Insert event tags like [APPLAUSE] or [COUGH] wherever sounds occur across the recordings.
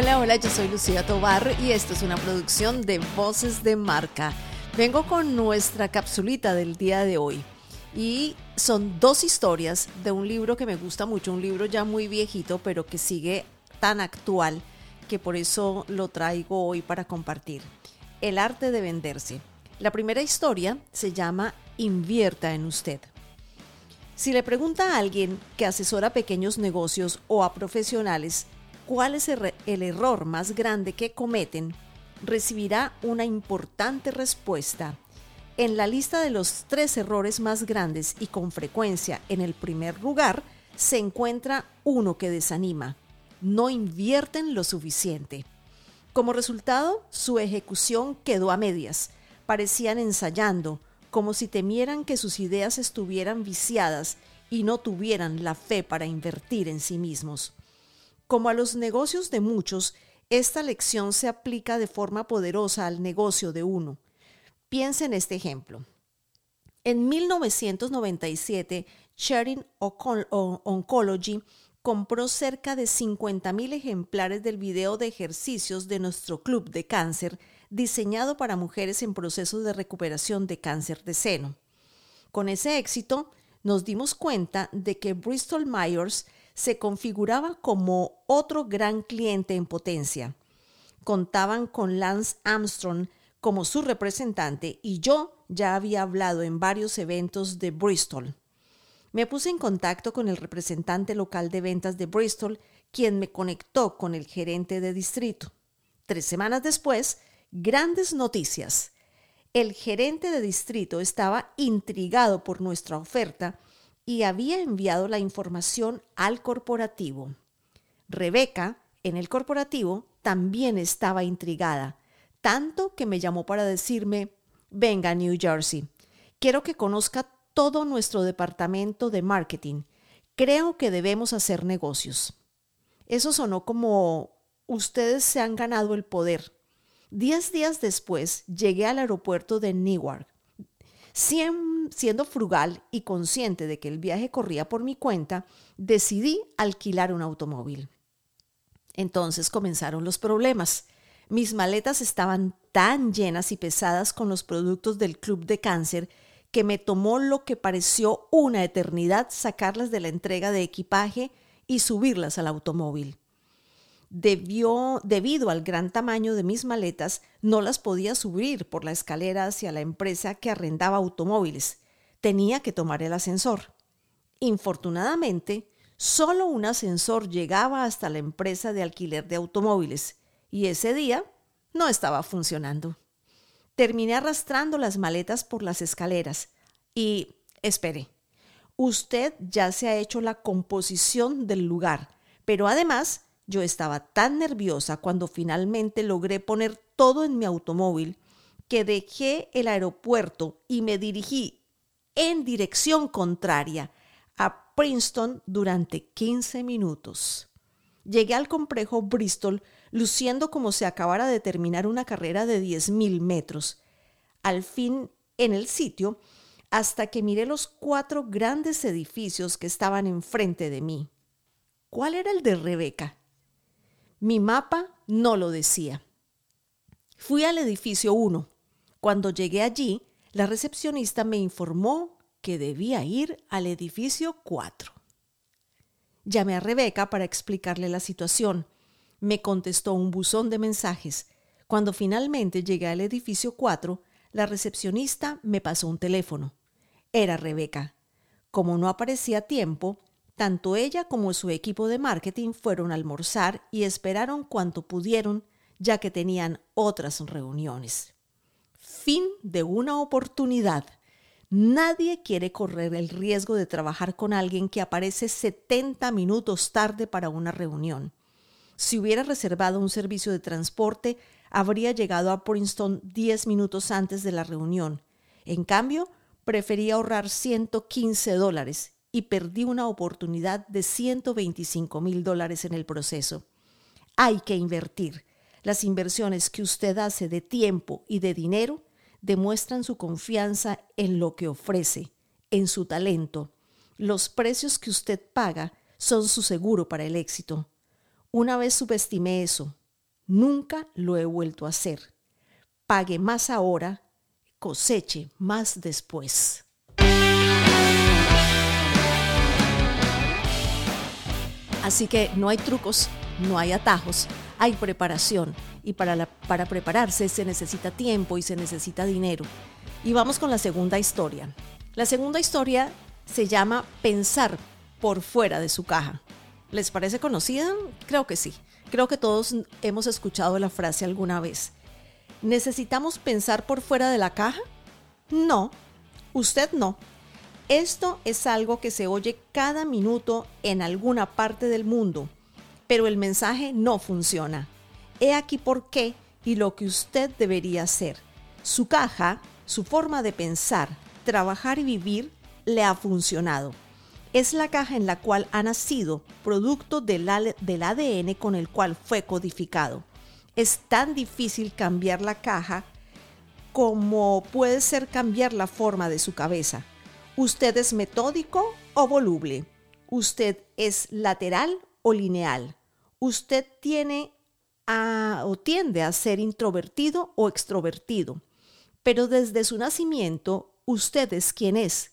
Hola, hola, yo soy Lucía Tobar y esto es una producción de Voces de Marca. Vengo con nuestra capsulita del día de hoy y son dos historias de un libro que me gusta mucho, un libro ya muy viejito pero que sigue tan actual que por eso lo traigo hoy para compartir. El arte de venderse. La primera historia se llama Invierta en usted. Si le pregunta a alguien que asesora pequeños negocios o a profesionales cuál es el, error más grande que cometen, recibirá una importante respuesta. En la lista de los tres errores más grandes y con frecuencia en el primer lugar se encuentra uno que desanima. No invierten lo suficiente. Como resultado, su ejecución quedó a medias. Parecían ensayando, como si temieran que sus ideas estuvieran viciadas y no tuvieran la fe para invertir en sí mismos. Como a los negocios de muchos, esta lección se aplica de forma poderosa al negocio de uno. Piensa en este ejemplo. En 1997, Sharing Oncology compró cerca de 50.000 ejemplares del video de ejercicios de nuestro club de cáncer diseñado para mujeres en proceso de recuperación de cáncer de seno. Con ese éxito, nos dimos cuenta de que Bristol Myers se configuraba como otro gran cliente en potencia. Contaban con Lance Armstrong como su representante y yo ya había hablado en varios eventos de Bristol. Me puse en contacto con el representante local de ventas de Bristol, quien me conectó con el gerente de distrito. Tres semanas después, Grandes noticias. El gerente de distrito estaba intrigado por nuestra oferta y había enviado la información al corporativo. Rebeca, en el corporativo, también estaba intrigada, tanto que me llamó para decirme, venga New Jersey, quiero que conozca todo nuestro departamento de marketing. Creo que debemos hacer negocios. Eso sonó como ustedes se han ganado el poder. Diez días después llegué al aeropuerto de Newark. Siendo frugal y consciente de que el viaje corría por mi cuenta, decidí alquilar un automóvil. Entonces comenzaron los problemas. Mis maletas estaban tan llenas y pesadas con los productos del Club de Cáncer que me tomó lo que pareció una eternidad sacarlas de la entrega de equipaje y subirlas al automóvil debido al gran tamaño de mis maletas, no las podía subir por la escalera hacia la empresa que arrendaba automóviles. Tenía que tomar el ascensor. Infortunadamente, solo un ascensor llegaba hasta la empresa de alquiler de automóviles y ese día no estaba funcionando. Terminé arrastrando las maletas por las escaleras y, espere, usted ya se ha hecho la composición del lugar, pero además yo estaba tan nerviosa cuando finalmente logré poner todo en mi automóvil que dejé el aeropuerto y me dirigí en dirección contraria a Princeton durante 15 minutos. Llegué al complejo Bristol luciendo como si acabara de terminar una carrera de 10.000 metros. Al fin, en el sitio, hasta que miré los cuatro grandes edificios que estaban enfrente de mí. ¿Cuál era el de Rebeca? Mi mapa no lo decía. Fui al edificio 1. Cuando llegué allí, la recepcionista me informó que debía ir al edificio 4. Llamé a Rebeca para explicarle la situación. Me contestó un buzón de mensajes. Cuando finalmente llegué al edificio 4, la recepcionista me pasó un teléfono. Era Rebeca. Como no aparecía a tiempo, tanto ella como su equipo de marketing fueron a almorzar y esperaron cuanto pudieron, ya que tenían otras reuniones. Fin de una oportunidad. Nadie quiere correr el riesgo de trabajar con alguien que aparece 70 minutos tarde para una reunión. Si hubiera reservado un servicio de transporte, habría llegado a Princeton 10 minutos antes de la reunión. En cambio, prefería ahorrar 115 dólares y perdí una oportunidad de 125 mil dólares en el proceso. Hay que invertir. Las inversiones que usted hace de tiempo y de dinero demuestran su confianza en lo que ofrece, en su talento. Los precios que usted paga son su seguro para el éxito. Una vez subestimé eso, Nunca lo he vuelto a hacer. Pague más ahora, coseche más después. Así que no hay trucos, no hay atajos, hay preparación y para, para prepararse se necesita tiempo y se necesita dinero. Y vamos con la segunda historia. La segunda historia se llama Pensar por fuera de su caja. ¿Les parece conocida? Creo que sí. Creo que todos hemos escuchado la frase alguna vez. ¿Necesitamos pensar por fuera de la caja? No, usted no. Esto es algo que se oye cada minuto en alguna parte del mundo, pero el mensaje no funciona. He aquí por qué y lo que usted debería hacer. Su caja, su forma de pensar, trabajar y vivir le ha funcionado. Es la caja en la cual ha nacido, producto del, ADN con el cual fue codificado. Es tan difícil cambiar la caja como puede ser cambiar la forma de su cabeza. ¿Usted es metódico o voluble? ¿Usted es lateral o lineal? ¿Usted tiene o tiende a ser introvertido o extrovertido? Pero desde su nacimiento, usted es quien es.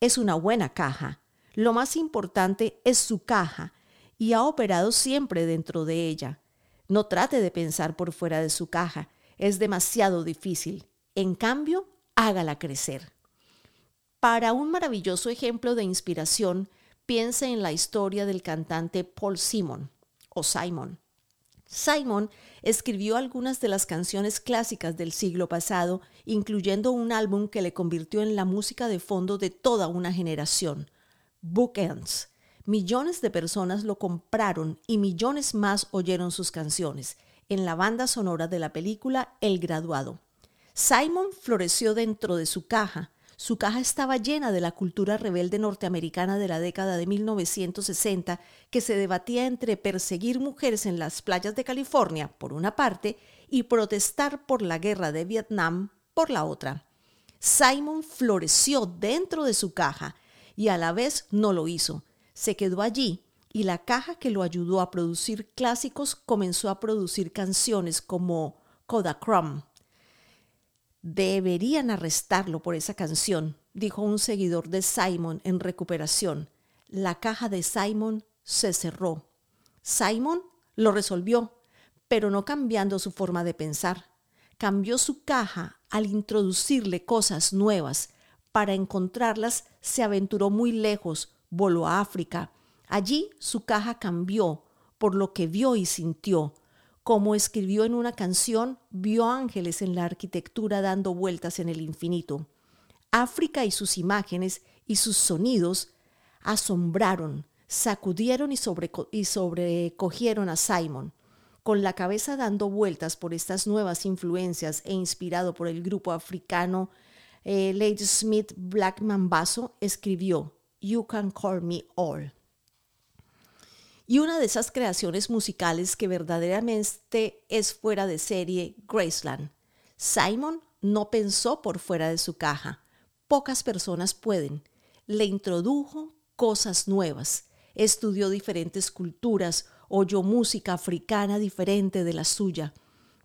Es una buena caja. Lo más importante es su caja y ha operado siempre dentro de ella. No trate de pensar por fuera de su caja. Es demasiado difícil. En cambio, hágala crecer. Para un maravilloso ejemplo de inspiración, piense en la historia del cantante Paul Simon o Simon. Simon escribió algunas de las canciones clásicas del siglo pasado, incluyendo un álbum que le convirtió en la música de fondo de toda una generación, Bookends. Millones de personas lo compraron y millones más oyeron sus canciones en la banda sonora de la película El Graduado. Simon floreció dentro de su caja, su caja estaba llena de la cultura rebelde norteamericana de la década de 1960 que se debatía entre perseguir mujeres en las playas de California, por una parte, y protestar por la guerra de Vietnam, por la otra. Simon floreció dentro de su caja y a la vez no lo hizo. Se quedó allí y la caja que lo ayudó a producir clásicos comenzó a producir canciones como Kodachrome, Deberían arrestarlo por esa canción, dijo un seguidor de Simon en recuperación. La caja de Simon se cerró. Simon lo resolvió, pero no cambiando su forma de pensar. Cambió su caja al introducirle cosas nuevas. Para encontrarlas se aventuró muy lejos, voló a África. Allí su caja cambió por lo que vio y sintió como escribió en una canción, vio ángeles en la arquitectura dando vueltas en el infinito. África y sus imágenes y sus sonidos asombraron, sacudieron y, sobrecogieron a Simon. Con la cabeza dando vueltas por estas nuevas influencias e inspirado por el grupo africano eh, Lady Smith Blackman Basso, escribió You Can Call Me All y una de esas creaciones musicales que verdaderamente es fuera de serie, Graceland. Simon no pensó por fuera de su caja. Pocas personas pueden. Le introdujo cosas nuevas, estudió diferentes culturas, oyó música africana diferente de la suya.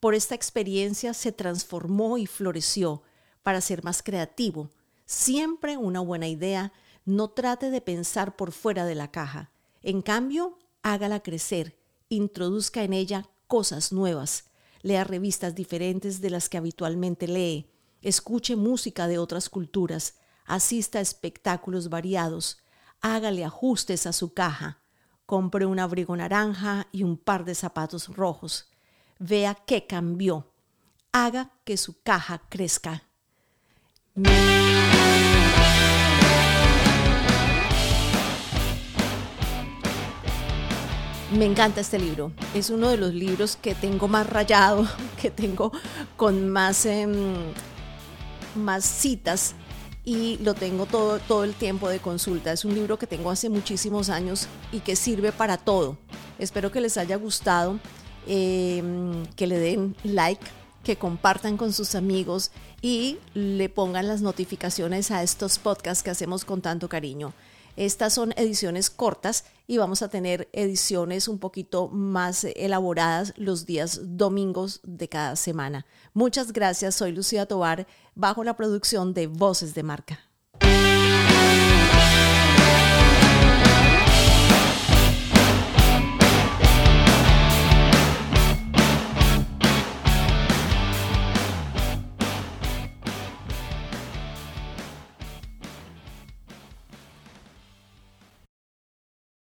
Por esta experiencia se transformó y floreció para ser más creativo. Siempre una buena idea, no trate de pensar por fuera de la caja. En cambio, hágala crecer, introduzca en ella cosas nuevas, lea revistas diferentes de las que habitualmente lee, escuche música de otras culturas, asista a espectáculos variados, hágale ajustes a su caja, compre un abrigo naranja y un par de zapatos rojos, vea qué cambió, haga que su caja crezca. Me encanta este libro. Es uno de los libros que tengo más rayado, [LAUGHS] que tengo con más, em, más citas y lo tengo todo, todo el tiempo de consulta. Es un libro que tengo hace muchísimos años y que sirve para todo. Espero que les haya gustado, em, que le den like, que compartan con sus amigos y le pongan las notificaciones a estos podcasts que hacemos con tanto cariño. Estas son ediciones cortas y vamos a tener ediciones un poquito más elaboradas los días domingos de cada semana. Muchas gracias, soy Lucía Tobar, bajo la producción de Voces de Marca.